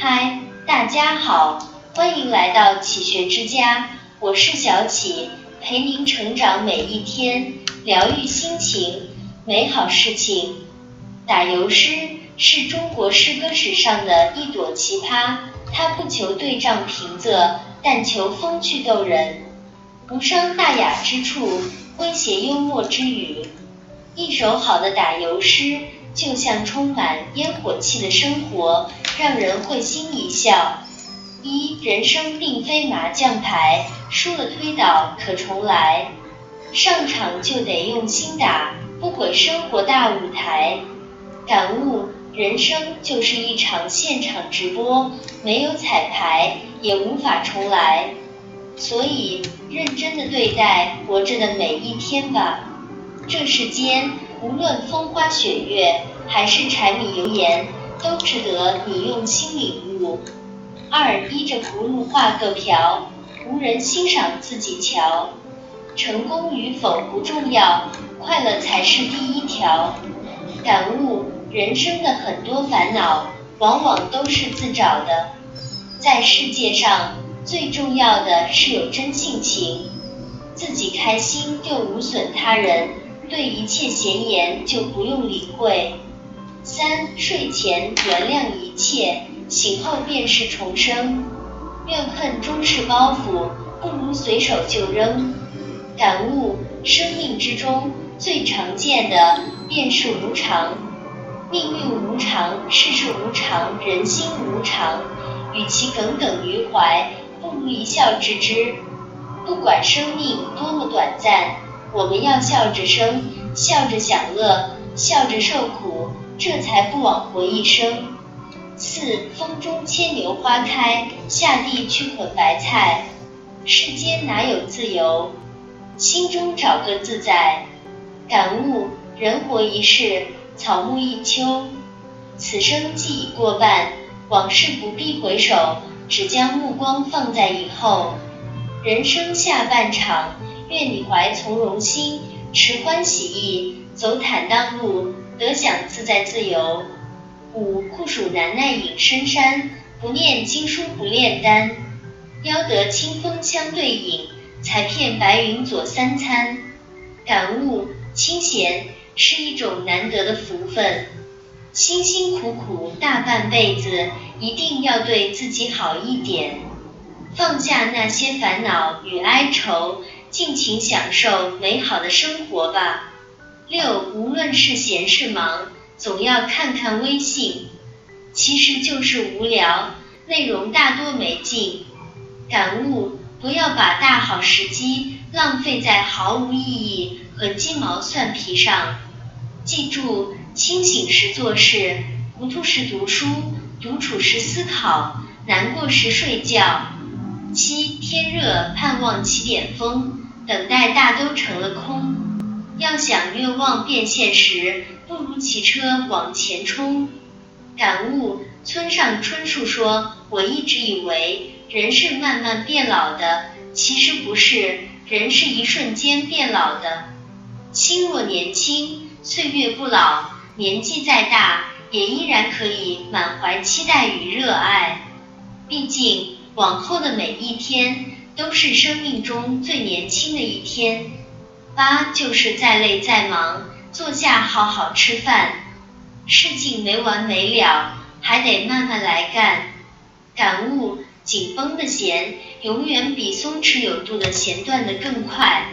嗨，大家好，欢迎来到启学之家，我是小启，陪您成长每一天，疗愈心情，美好事情。打油诗是中国诗歌史上的一朵奇葩，它不求对仗平仄，但求风趣逗人，无伤大雅之处，诙谐幽默之语。一首好的打油诗。就像充满烟火气的生活，让人会心一笑。一人生并非麻将牌，输了推倒可重来，上场就得用心打，不毁生活大舞台。感悟：人生就是一场现场直播，没有彩排，也无法重来。所以，认真的对待活着的每一天吧。这世间。无论风花雪月还是柴米油盐，都值得你用心领悟。二依着葫芦画个瓢，无人欣赏自己瞧。成功与否不重要，快乐才是第一条。感悟人生的很多烦恼，往往都是自找的。在世界上，最重要的是有真性情，自己开心又无损他人。对一切闲言就不用理会。三睡前原谅一切，醒后便是重生。怨恨终是包袱，不如随手就扔。感悟生命之中最常见的便是无常，命运无常，世事无常，人心无常。与其耿耿于怀，不如一笑置之。不管生命多么短暂。我们要笑着生，笑着享乐，笑着受苦，这才不枉活一生。四风中牵牛花开，下地去捆白菜。世间哪有自由？心中找个自在。感悟：人活一世，草木一秋。此生既已过半，往事不必回首，只将目光放在以后。人生下半场。愿你怀从容心，持欢喜意，走坦荡路，得享自在自由。五酷暑难耐隐深山，不念经书不炼丹，邀得清风相对饮，才片白云佐三餐。感悟清闲是一种难得的福分，辛辛苦苦大半辈子，一定要对自己好一点，放下那些烦恼与哀愁。尽情享受美好的生活吧。六，无论是闲是忙，总要看看微信。其实就是无聊，内容大多没劲。感悟：不要把大好时机浪费在毫无意义和鸡毛蒜皮上。记住，清醒时做事，糊涂时读书，独处时思考，难过时睡觉。七，天热盼望起点风。等待大都成了空，要想愿望变现实，不如骑车往前冲。感悟：村上春树说，我一直以为人是慢慢变老的，其实不是，人是一瞬间变老的。心若年轻，岁月不老，年纪再大，也依然可以满怀期待与热爱。毕竟，往后的每一天。都是生命中最年轻的一天。八就是再累再忙，坐下好好吃饭。事情没完没了，还得慢慢来干。感悟：紧绷的弦永远比松弛有度的弦断得更快。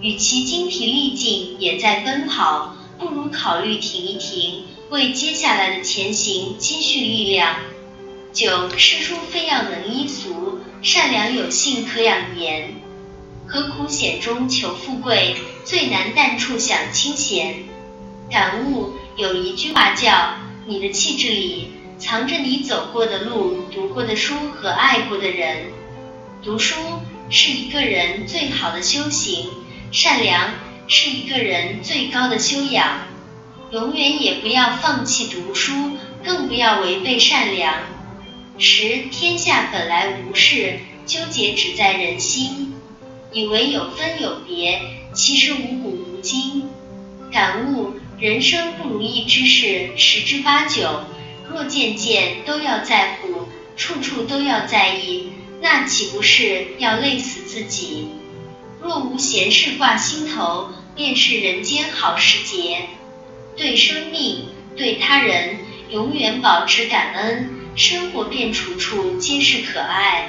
与其精疲力尽也在奔跑，不如考虑停一停，为接下来的前行积蓄力量。九诗书非要能依俗。善良有信可养颜，何苦险中求富贵？最难淡处享清闲。感悟有一句话叫：你的气质里藏着你走过的路、读过的书和爱过的人。读书是一个人最好的修行，善良是一个人最高的修养。永远也不要放弃读书，更不要违背善良。十天下本来无事，纠结只在人心。以为有分有别，其实无古无今。感悟人生不如意之事十之八九，若件件都要在乎，处处都要在意，那岂不是要累死自己？若无闲事挂心头，便是人间好时节。对生命，对他人，永远保持感恩，生活便处处皆是可爱。